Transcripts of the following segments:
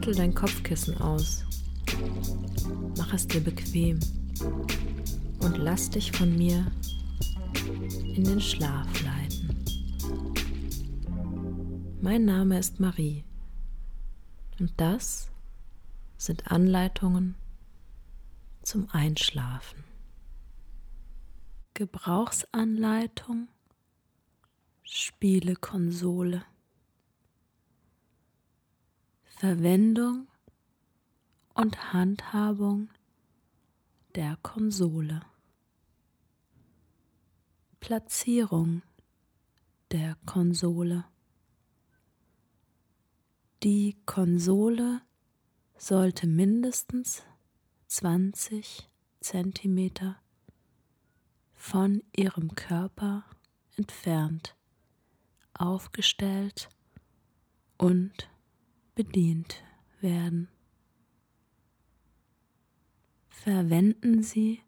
Schüttel dein Kopfkissen aus. Mach es dir bequem und lass dich von mir in den Schlaf leiten. Mein Name ist Marie und das sind Anleitungen zum Einschlafen. Gebrauchsanleitung Spielekonsole Verwendung und Handhabung der Konsole. Platzierung der Konsole. Die Konsole sollte mindestens 20 cm von ihrem Körper entfernt aufgestellt und bedient werden. Verwenden Sie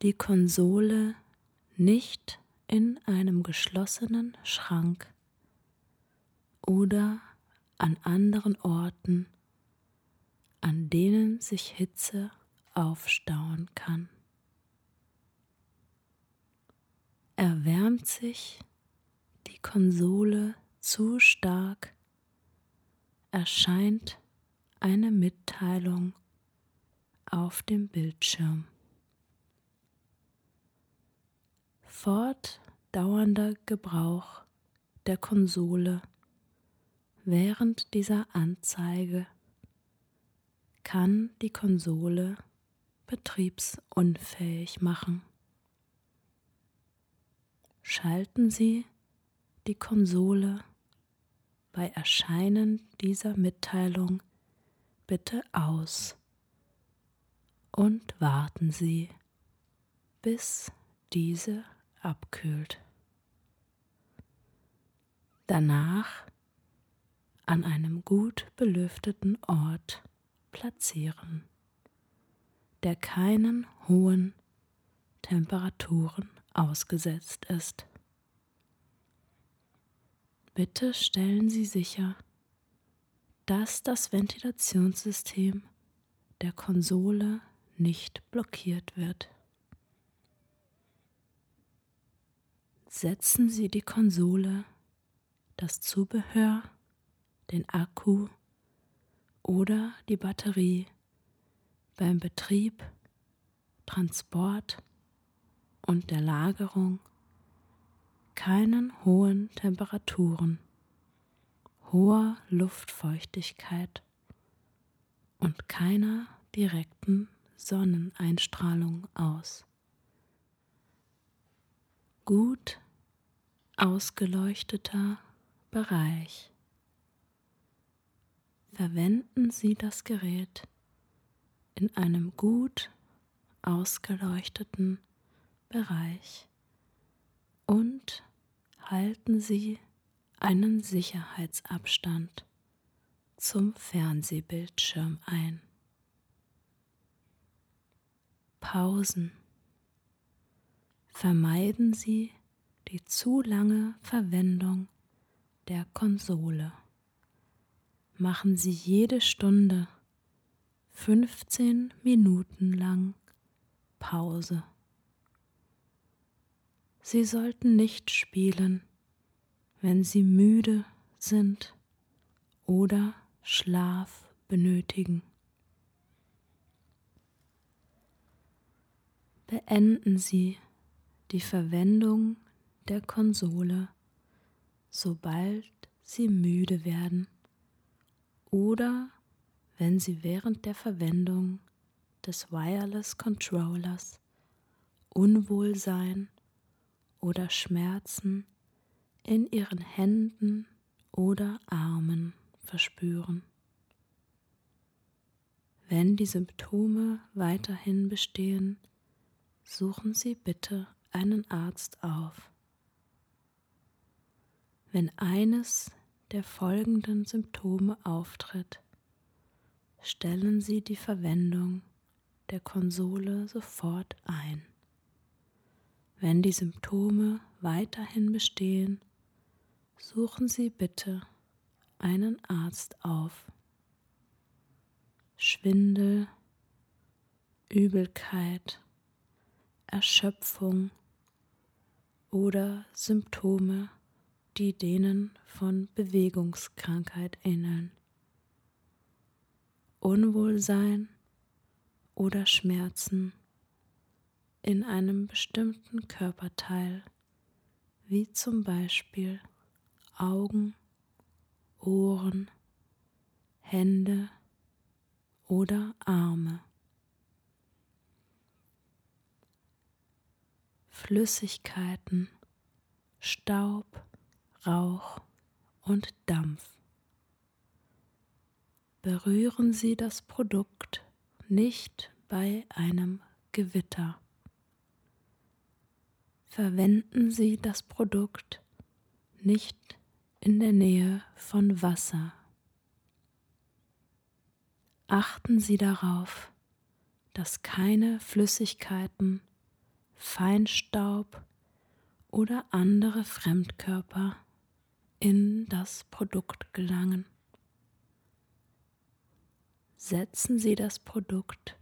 die Konsole nicht in einem geschlossenen Schrank oder an anderen Orten, an denen sich Hitze aufstauen kann. Erwärmt sich die Konsole zu stark, erscheint eine Mitteilung auf dem Bildschirm. Fortdauernder Gebrauch der Konsole während dieser Anzeige kann die Konsole betriebsunfähig machen. Schalten Sie die Konsole bei Erscheinen dieser Mitteilung bitte aus und warten Sie, bis diese abkühlt. Danach an einem gut belüfteten Ort platzieren, der keinen hohen Temperaturen ausgesetzt ist. Bitte stellen Sie sicher, dass das Ventilationssystem der Konsole nicht blockiert wird. Setzen Sie die Konsole, das Zubehör, den Akku oder die Batterie beim Betrieb, Transport und der Lagerung keinen hohen Temperaturen, hoher Luftfeuchtigkeit und keiner direkten Sonneneinstrahlung aus. Gut ausgeleuchteter Bereich. Verwenden Sie das Gerät in einem gut ausgeleuchteten Bereich und halten Sie einen Sicherheitsabstand zum Fernsehbildschirm ein. Pausen. Vermeiden Sie die zu lange Verwendung der Konsole. Machen Sie jede Stunde 15 Minuten lang Pause. Sie sollten nicht spielen, wenn Sie müde sind oder Schlaf benötigen. Beenden Sie die Verwendung der Konsole, sobald Sie müde werden oder wenn Sie während der Verwendung des Wireless Controllers Unwohlsein oder Schmerzen in ihren Händen oder Armen verspüren. Wenn die Symptome weiterhin bestehen, suchen Sie bitte einen Arzt auf. Wenn eines der folgenden Symptome auftritt, stellen Sie die Verwendung der Konsole sofort ein. Wenn die Symptome weiterhin bestehen, suchen Sie bitte einen Arzt auf. Schwindel, Übelkeit, Erschöpfung oder Symptome, die denen von Bewegungskrankheit ähneln. Unwohlsein oder Schmerzen in einem bestimmten Körperteil, wie zum Beispiel Augen, Ohren, Hände oder Arme. Flüssigkeiten, Staub, Rauch und Dampf. Berühren Sie das Produkt nicht bei einem Gewitter. Verwenden Sie das Produkt nicht in der Nähe von Wasser. Achten Sie darauf, dass keine Flüssigkeiten, Feinstaub oder andere Fremdkörper in das Produkt gelangen. Setzen Sie das Produkt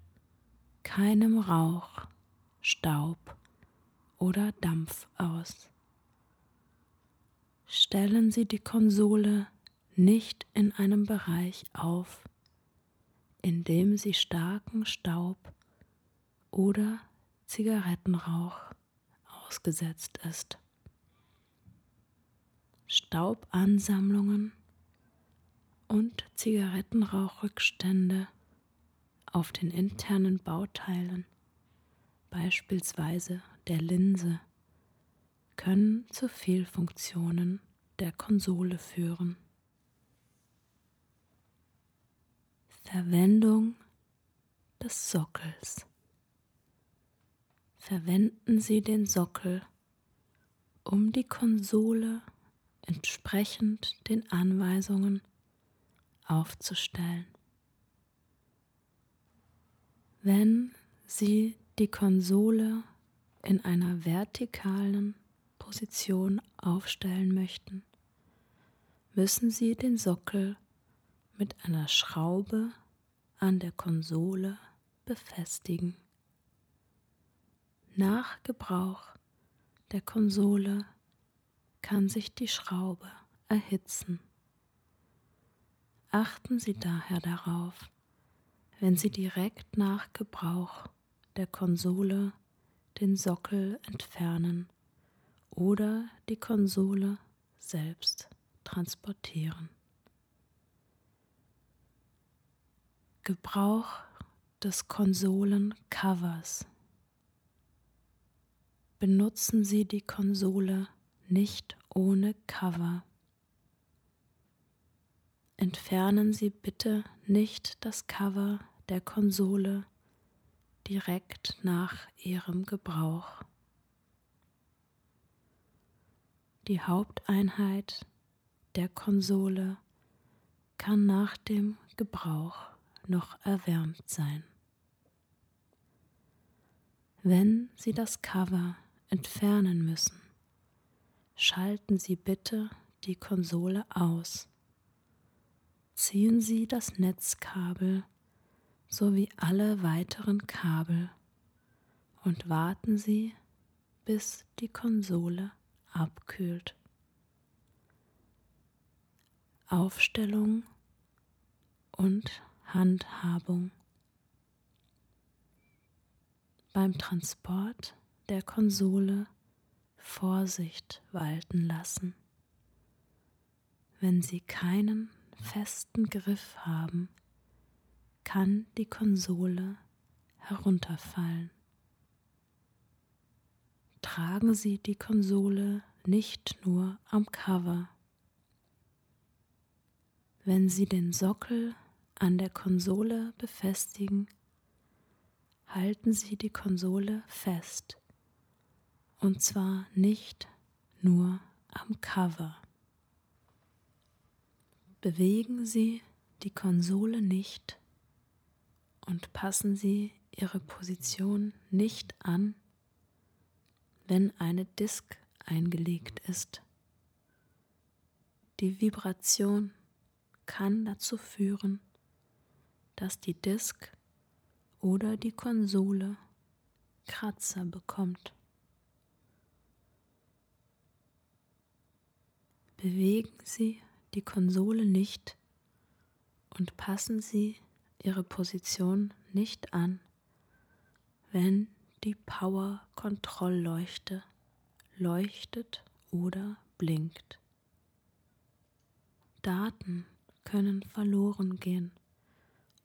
keinem Rauch, Staub oder Dampf aus. Stellen Sie die Konsole nicht in einem Bereich auf, in dem sie starken Staub oder Zigarettenrauch ausgesetzt ist. Staubansammlungen und Zigarettenrauchrückstände auf den internen Bauteilen, beispielsweise der Linse, können zu Fehlfunktionen der Konsole führen. Verwendung des Sockels. Verwenden Sie den Sockel, um die Konsole entsprechend den Anweisungen aufzustellen. Wenn Sie die Konsole in einer vertikalen Position aufstellen möchten, müssen Sie den Sockel mit einer Schraube an der Konsole befestigen. Nach Gebrauch der Konsole kann sich die Schraube erhitzen. Achten Sie daher darauf, wenn Sie direkt nach Gebrauch der Konsole den Sockel entfernen oder die Konsole selbst transportieren. Gebrauch des Konsolencovers. Benutzen Sie die Konsole nicht ohne Cover. Entfernen Sie bitte nicht das Cover der Konsole direkt nach Ihrem Gebrauch. Die Haupteinheit der Konsole kann nach dem Gebrauch noch erwärmt sein. Wenn Sie das Cover entfernen müssen, schalten Sie bitte die Konsole aus. Ziehen Sie das Netzkabel sowie alle weiteren Kabel und warten Sie, bis die Konsole abkühlt. Aufstellung und Handhabung. Beim Transport der Konsole Vorsicht walten lassen. Wenn Sie keinen festen Griff haben, kann die Konsole herunterfallen. Tragen Sie die Konsole nicht nur am Cover. Wenn Sie den Sockel an der Konsole befestigen, halten Sie die Konsole fest. Und zwar nicht nur am Cover. Bewegen Sie die Konsole nicht und passen Sie Ihre Position nicht an, wenn eine Disk eingelegt ist. Die Vibration kann dazu führen, dass die Disk oder die Konsole Kratzer bekommt. Bewegen Sie die Konsole nicht und passen Sie Ihre Position nicht an, wenn die Power-Kontrollleuchte leuchtet oder blinkt. Daten können verloren gehen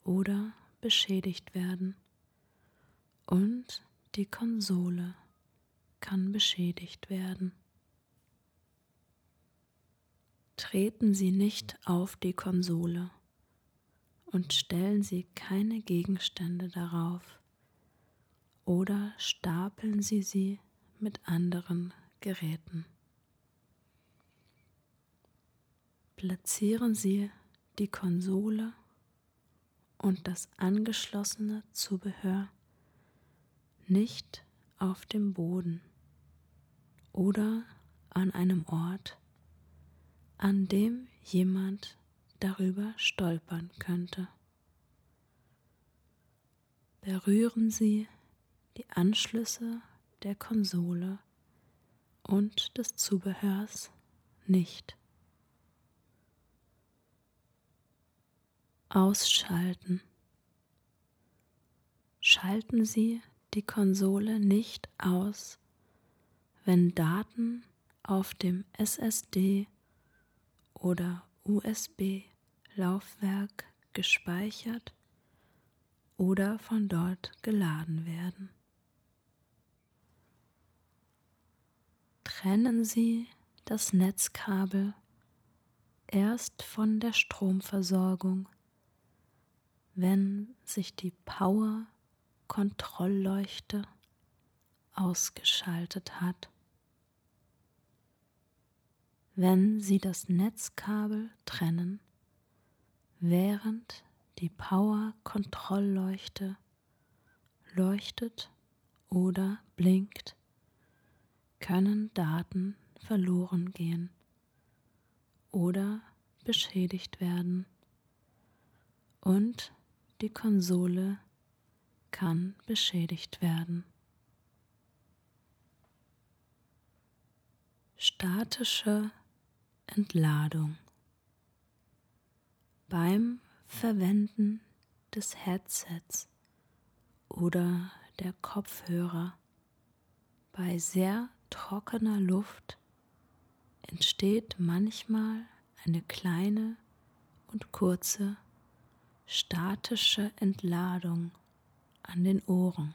oder beschädigt werden und die Konsole kann beschädigt werden. Treten Sie nicht auf die Konsole und stellen Sie keine Gegenstände darauf oder stapeln Sie sie mit anderen Geräten. Platzieren Sie die Konsole und das angeschlossene Zubehör nicht auf dem Boden oder an einem Ort, an dem jemand darüber stolpern könnte. Berühren Sie die Anschlüsse der Konsole und des Zubehörs nicht. Ausschalten. Schalten Sie die Konsole nicht aus, wenn Daten auf dem SSD oder USB-Laufwerk gespeichert oder von dort geladen werden. Trennen Sie das Netzkabel erst von der Stromversorgung wenn sich die Power-Kontrollleuchte ausgeschaltet hat. Wenn Sie das Netzkabel trennen, während die Power-Kontrollleuchte leuchtet oder blinkt, können Daten verloren gehen oder beschädigt werden und die Konsole kann beschädigt werden. Statische Entladung. Beim Verwenden des Headsets oder der Kopfhörer bei sehr trockener Luft entsteht manchmal eine kleine und kurze statische Entladung an den Ohren.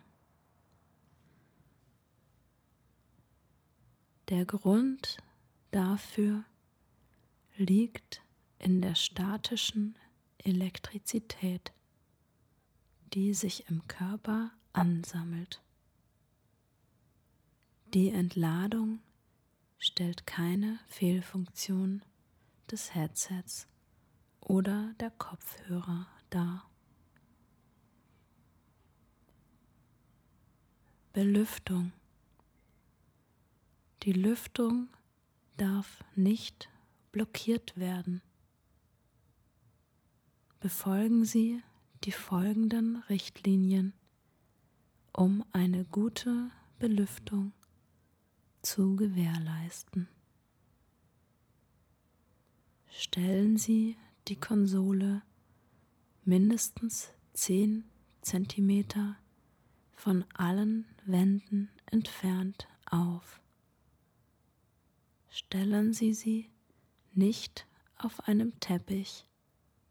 Der Grund dafür liegt in der statischen Elektrizität, die sich im Körper ansammelt. Die Entladung stellt keine Fehlfunktion des Headsets oder der Kopfhörer dar. Belüftung. Die Lüftung darf nicht blockiert werden. Befolgen Sie die folgenden Richtlinien, um eine gute Belüftung zu gewährleisten. Stellen Sie die Konsole mindestens 10 cm von allen Wänden entfernt auf. Stellen Sie sie nicht auf einem Teppich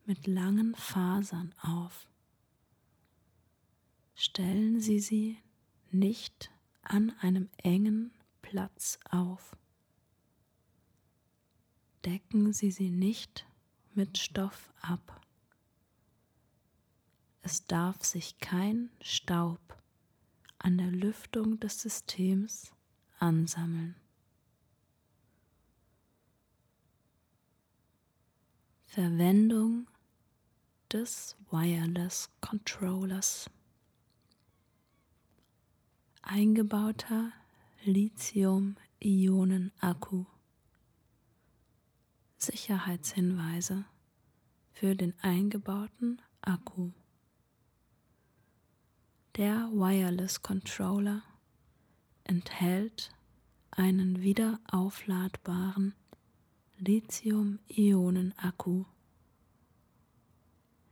mit langen Fasern auf. Stellen Sie sie nicht an einem engen Platz auf. Decken Sie sie nicht mit Stoff ab. Es darf sich kein Staub an der Lüftung des Systems ansammeln. Verwendung des Wireless Controllers. Eingebauter Lithium-Ionen-Akku. Sicherheitshinweise für den eingebauten Akku Der Wireless Controller enthält einen wiederaufladbaren Lithium-Ionen-Akku.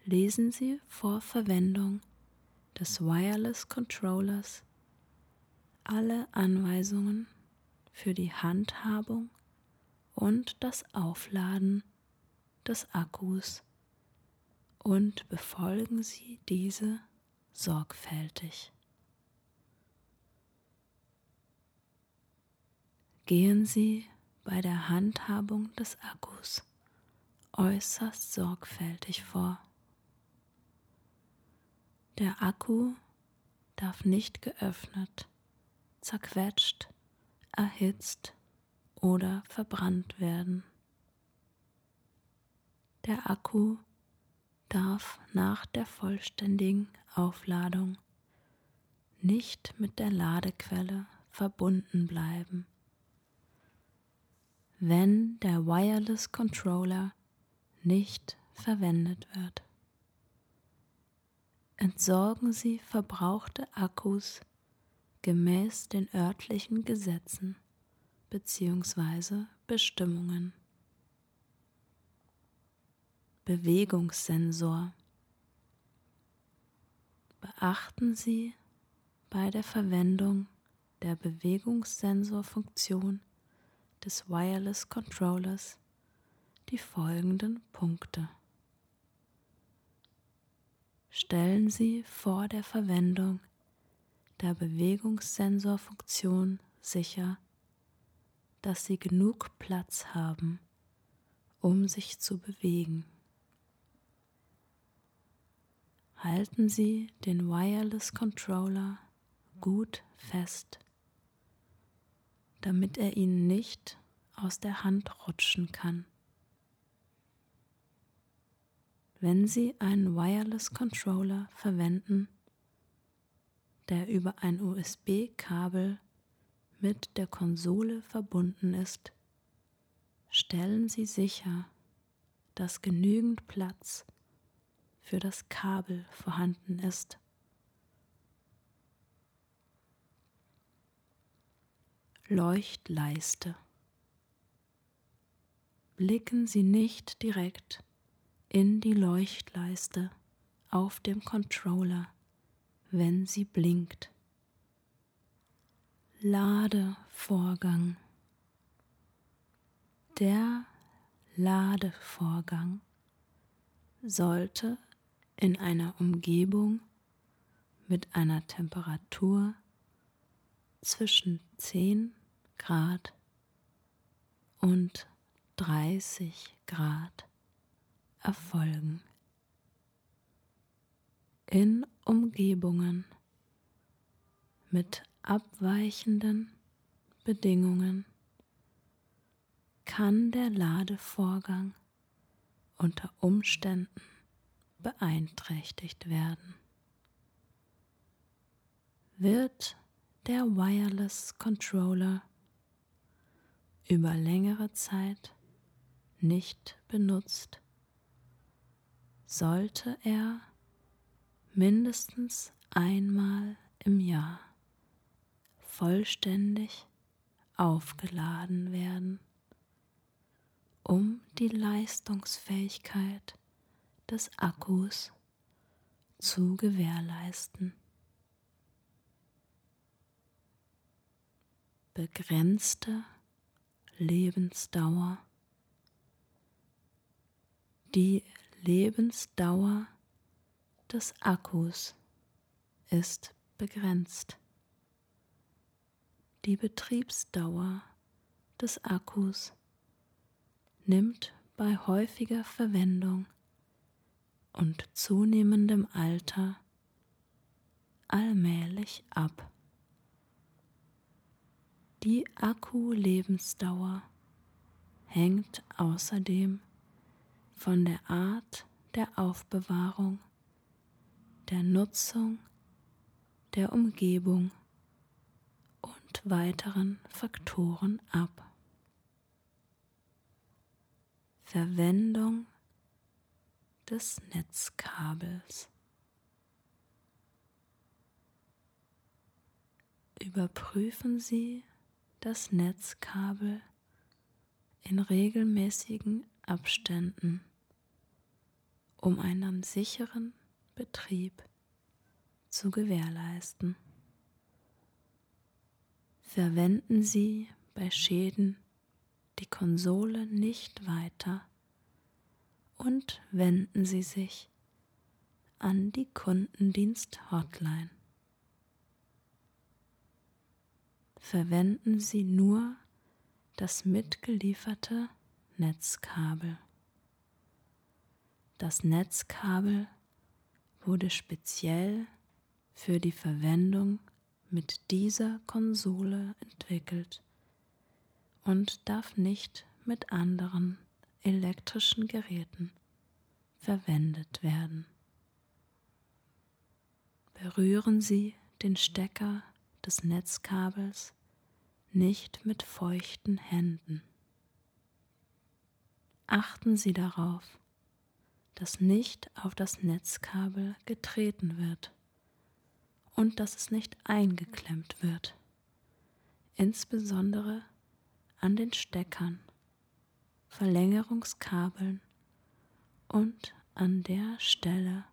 Lesen Sie vor Verwendung des Wireless Controllers alle Anweisungen für die Handhabung und das Aufladen des Akkus und befolgen Sie diese sorgfältig. Gehen Sie bei der Handhabung des Akkus äußerst sorgfältig vor. Der Akku darf nicht geöffnet, zerquetscht, erhitzt oder verbrannt werden. Der Akku darf nach der vollständigen Aufladung nicht mit der Ladequelle verbunden bleiben. Wenn der Wireless Controller nicht verwendet wird. Entsorgen Sie verbrauchte Akkus gemäß den örtlichen Gesetzen bzw. Bestimmungen. Bewegungssensor. Beachten Sie bei der Verwendung der Bewegungssensorfunktion des Wireless Controllers die folgenden Punkte. Stellen Sie vor der Verwendung der Bewegungssensorfunktion sicher, dass Sie genug Platz haben, um sich zu bewegen. halten Sie den Wireless Controller gut fest, damit er Ihnen nicht aus der Hand rutschen kann. Wenn Sie einen Wireless Controller verwenden, der über ein USB-Kabel mit der Konsole verbunden ist, stellen Sie sicher, dass genügend Platz für das Kabel vorhanden ist. Leuchtleiste. Blicken Sie nicht direkt in die Leuchtleiste auf dem Controller, wenn sie blinkt. Ladevorgang. Der Ladevorgang sollte in einer Umgebung mit einer Temperatur zwischen 10 Grad und 30 Grad erfolgen. In Umgebungen mit abweichenden Bedingungen kann der Ladevorgang unter Umständen beeinträchtigt werden. Wird der Wireless Controller über längere Zeit nicht benutzt, sollte er mindestens einmal im Jahr vollständig aufgeladen werden, um die Leistungsfähigkeit des Akkus zu gewährleisten. Begrenzte Lebensdauer. Die Lebensdauer des Akkus ist begrenzt. Die Betriebsdauer des Akkus nimmt bei häufiger Verwendung und zunehmendem Alter allmählich ab. Die Akkulebensdauer hängt außerdem von der Art der Aufbewahrung, der Nutzung, der Umgebung und weiteren Faktoren ab. Verwendung des Netzkabels. überprüfen Sie das Netzkabel in regelmäßigen Abständen, um einen sicheren Betrieb zu gewährleisten. Verwenden Sie bei Schäden die Konsole nicht weiter und wenden Sie sich an die Kundendienst-Hotline. Verwenden Sie nur das mitgelieferte Netzkabel. Das Netzkabel wurde speziell für die Verwendung mit dieser Konsole entwickelt und darf nicht mit anderen elektrischen Geräten verwendet werden. Berühren Sie den Stecker des Netzkabels nicht mit feuchten Händen. Achten Sie darauf, dass nicht auf das Netzkabel getreten wird und dass es nicht eingeklemmt wird, insbesondere an den Steckern, Verlängerungskabeln und an der Stelle,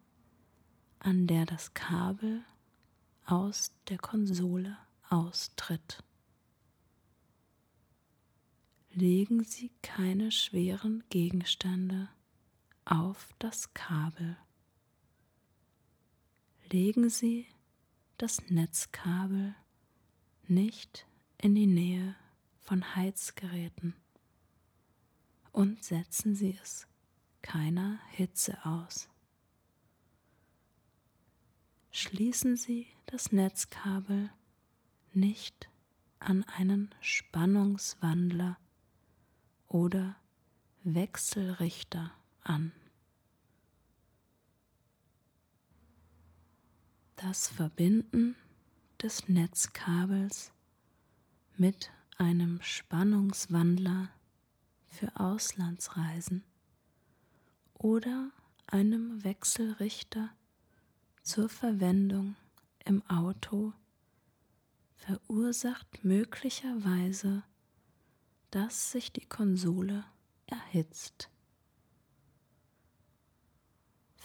an der das Kabel aus der Konsole austritt. Legen Sie keine schweren Gegenstände auf das Kabel. Legen Sie das Netzkabel nicht in die Nähe von Heizgeräten und setzen Sie es keiner Hitze aus. Schließen Sie das Netzkabel nicht an einen Spannungswandler oder Wechselrichter an. Das Verbinden des Netzkabels mit einem Spannungswandler für Auslandsreisen oder einem Wechselrichter zur Verwendung im Auto verursacht möglicherweise dass sich die Konsole erhitzt.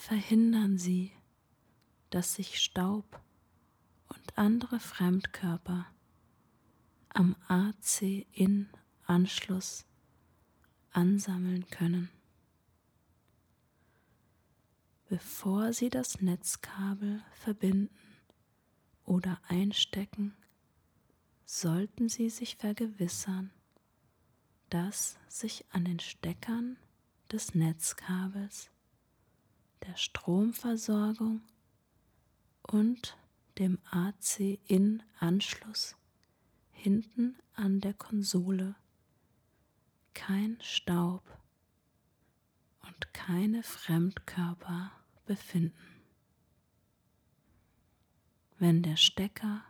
Verhindern Sie, dass sich Staub und andere Fremdkörper am AC-In-Anschluss ansammeln können. Bevor Sie das Netzkabel verbinden oder einstecken, sollten Sie sich vergewissern, dass sich an den Steckern des Netzkabels, der Stromversorgung und dem AC-In-Anschluss hinten an der Konsole kein Staub und keine Fremdkörper befinden. Wenn der Stecker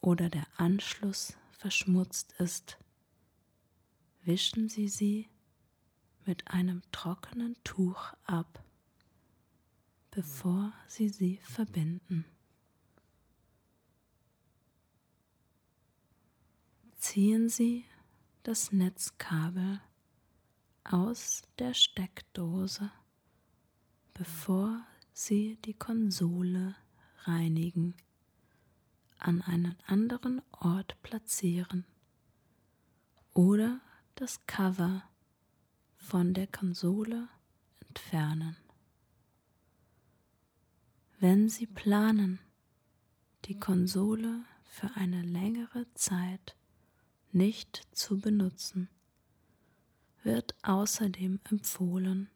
oder der Anschluss verschmutzt ist, wischen Sie sie mit einem trockenen Tuch ab, bevor Sie sie verbinden. Ziehen Sie das Netzkabel aus der Steckdose, bevor Sie die Konsole reinigen, an einen anderen Ort platzieren oder das Cover von der Konsole entfernen. Wenn Sie planen, die Konsole für eine längere Zeit nicht zu benutzen, wird außerdem empfohlen,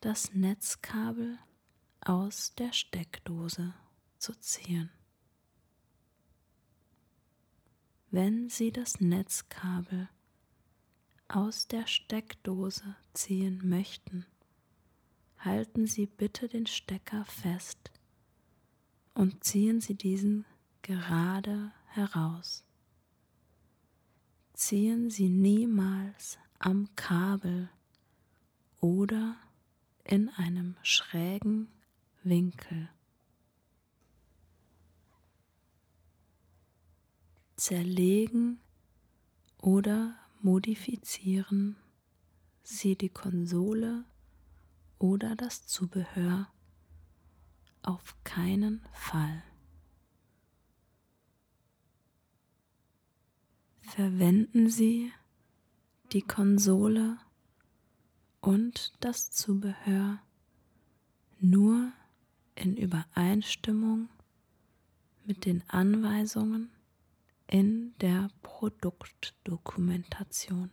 das Netzkabel aus der Steckdose zu ziehen. Wenn Sie das Netzkabel aus der Steckdose ziehen möchten, halten Sie bitte den Stecker fest und ziehen Sie diesen gerade heraus. Ziehen Sie niemals am Kabel oder in einem schrägen Winkel. zerlegen oder modifizieren Sie die Konsole oder das Zubehör auf keinen Fall. Verwenden Sie die Konsole und das Zubehör nur in Übereinstimmung mit den Anweisungen in der Produktdokumentation.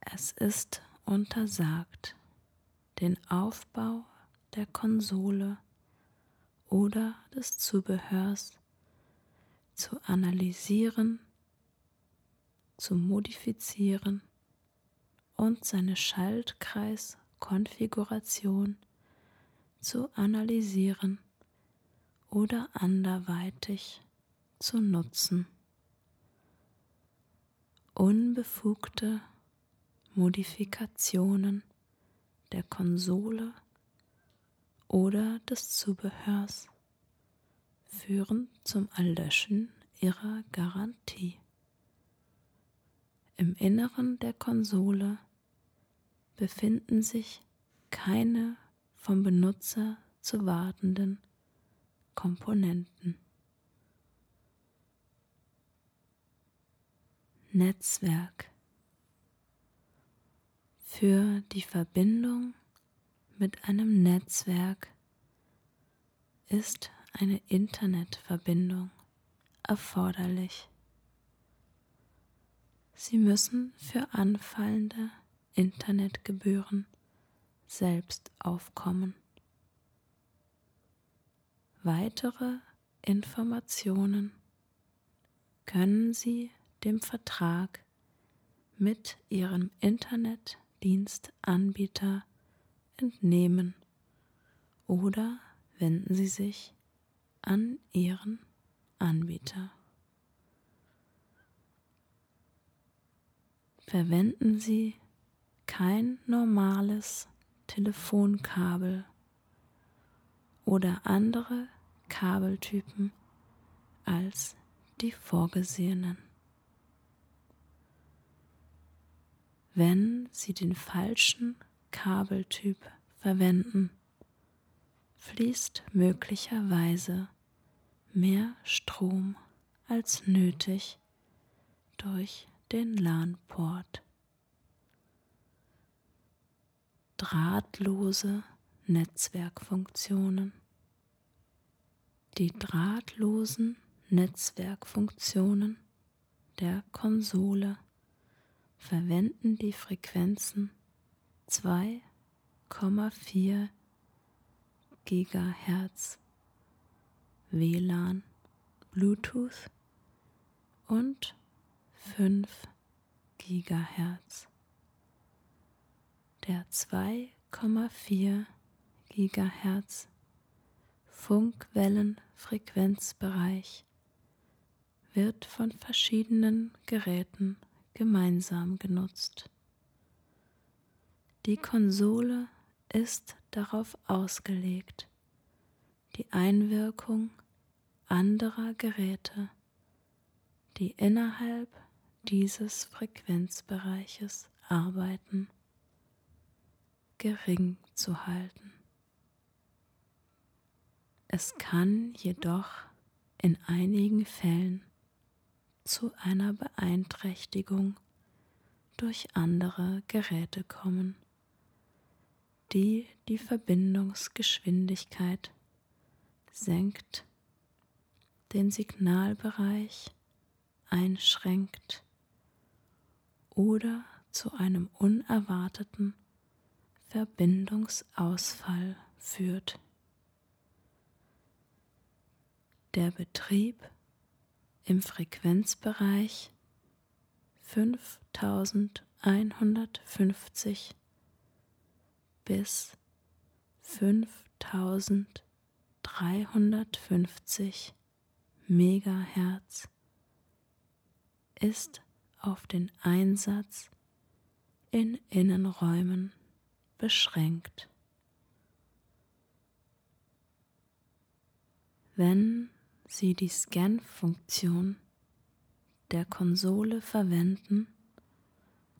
Es ist untersagt, den Aufbau der Konsole oder des Zubehörs zu analysieren, zu modifizieren und seine Schaltkreiskonfiguration zu analysieren oder anderweitig zu nutzen. Unbefugte Modifikationen der Konsole oder des Zubehörs führen zum Erlöschen ihrer Garantie. Im Inneren der Konsole befinden sich keine vom Benutzer zu wartenden Komponenten. Netzwerk für die Verbindung mit einem Netzwerk ist eine Internetverbindung erforderlich. Sie müssen für anfallende Internetgebühren selbst aufkommen. Weitere Informationen können Sie dem Vertrag mit Ihrem Internetdienstanbieter entnehmen oder wenden Sie sich an Ihren Anbieter. Verwenden Sie kein normales Telefonkabel oder andere Kabeltypen als die vorgesehenen. Wenn Sie den falschen Kabeltyp verwenden, fließt möglicherweise mehr Strom als nötig durch den LAN-Port. Drahtlose Netzwerkfunktionen. Die drahtlosen Netzwerkfunktionen der Konsole verwenden die Frequenzen 2,4 Gigahertz WLAN, Bluetooth und 5 Gigahertz. Der 2,4 Gigahertz Funkwellenfrequenzbereich wird von verschiedenen Geräten gemeinsam genutzt. Die Konsole ist darauf ausgelegt, die Einwirkung anderer Geräte, die innerhalb dieses Frequenzbereiches arbeiten, gering zu halten. Es kann jedoch in einigen Fällen zu einer Beeinträchtigung durch andere Geräte kommen, die die Verbindungsgeschwindigkeit senkt, den Signalbereich einschränkt oder zu einem unerwarteten Verbindungsausfall führt. Der Betrieb im Frequenzbereich 5150 bis 5350 Megahertz ist auf den Einsatz in Innenräumen beschränkt. Wenn Sie die Scan-Funktion der Konsole verwenden,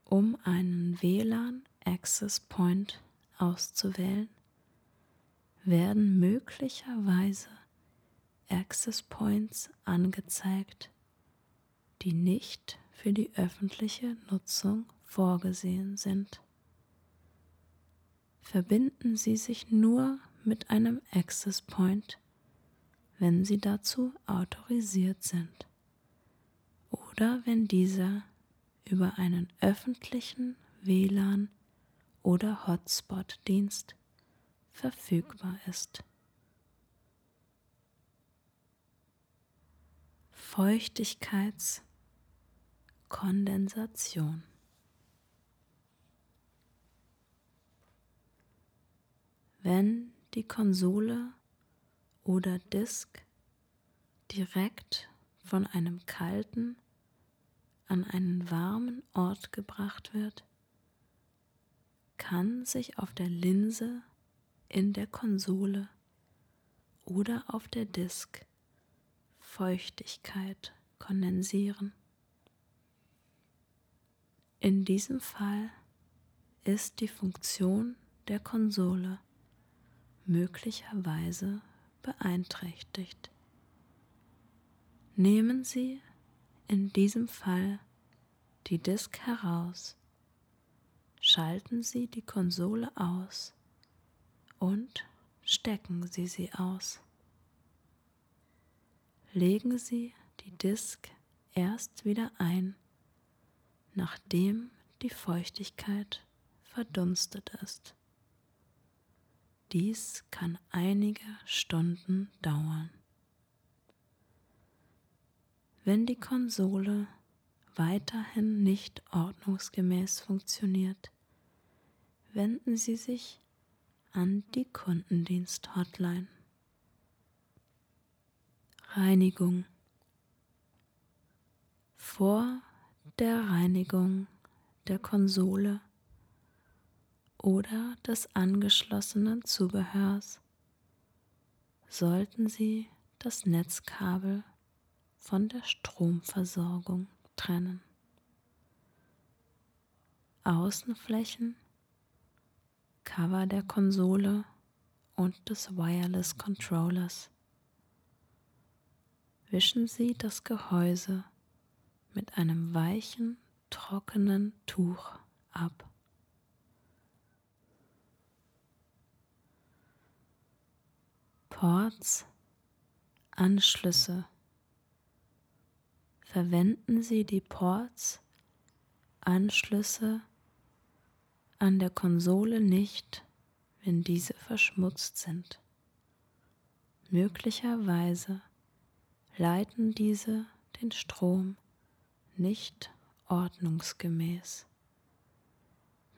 um einen WLAN Access Point auszuwählen, werden möglicherweise Access Points angezeigt, die nicht für die öffentliche Nutzung vorgesehen sind. Verbinden Sie sich nur mit einem Access Point, wenn Sie dazu autorisiert sind oder wenn dieser über einen öffentlichen WLAN oder Hotspot-Dienst verfügbar ist. Feuchtigkeitskondensation Wenn die Konsole oder Disk direkt von einem kalten an einen warmen Ort gebracht wird, kann sich auf der Linse in der Konsole oder auf der Disk Feuchtigkeit kondensieren. In diesem Fall ist die Funktion der Konsole möglicherweise beeinträchtigt. Nehmen Sie in diesem Fall die Disk heraus, schalten Sie die Konsole aus und stecken Sie sie aus. Legen Sie die Disk erst wieder ein, nachdem die Feuchtigkeit verdunstet ist. Dies kann einige Stunden dauern. Wenn die Konsole weiterhin nicht ordnungsgemäß funktioniert, wenden Sie sich an die Kundendienst-Hotline. Reinigung. Vor der Reinigung der Konsole oder des angeschlossenen Zubehörs sollten Sie das Netzkabel von der Stromversorgung trennen. Außenflächen, Cover der Konsole und des Wireless Controllers. Wischen Sie das Gehäuse mit einem weichen, trockenen Tuch ab. Ports, Anschlüsse. Verwenden Sie die Ports, Anschlüsse an der Konsole nicht, wenn diese verschmutzt sind. Möglicherweise leiten diese den Strom nicht ordnungsgemäß.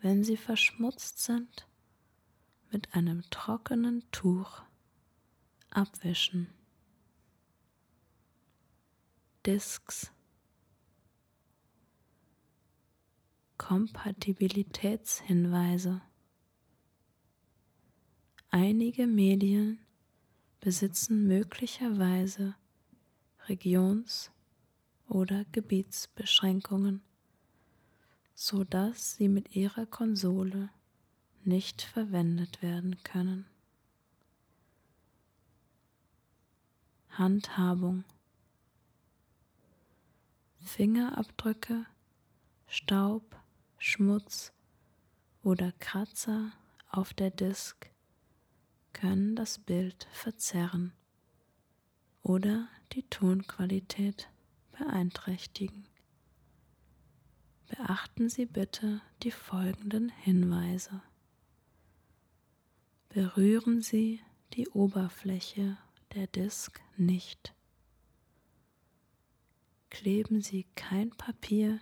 Wenn sie verschmutzt sind, mit einem trockenen Tuch abwischen. Disks Kompatibilitätshinweise Einige Medien besitzen möglicherweise Regions- oder Gebietsbeschränkungen, so dass sie mit ihrer Konsole nicht verwendet werden können. Handhabung. Fingerabdrücke, Staub, Schmutz oder Kratzer auf der Disk können das Bild verzerren oder die Tonqualität beeinträchtigen. Beachten Sie bitte die folgenden Hinweise. Berühren Sie die Oberfläche der Disk nicht. Kleben Sie kein Papier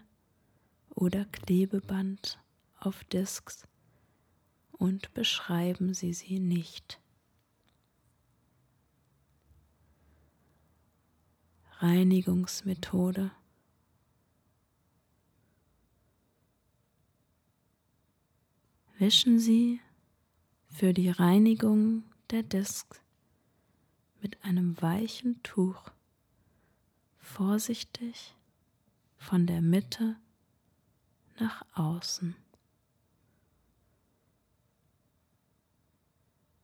oder Klebeband auf Disks und beschreiben Sie sie nicht. Reinigungsmethode Wischen Sie für die Reinigung der Disks mit einem weichen Tuch vorsichtig von der Mitte nach außen.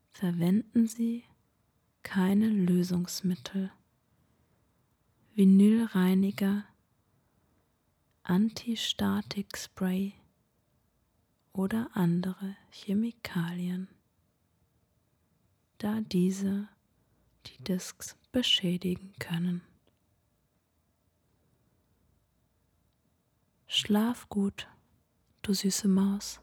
Verwenden Sie keine Lösungsmittel, Vinylreiniger, Antistatik-Spray oder andere Chemikalien, da diese die Disks beschädigen können. Schlaf gut, du süße Maus.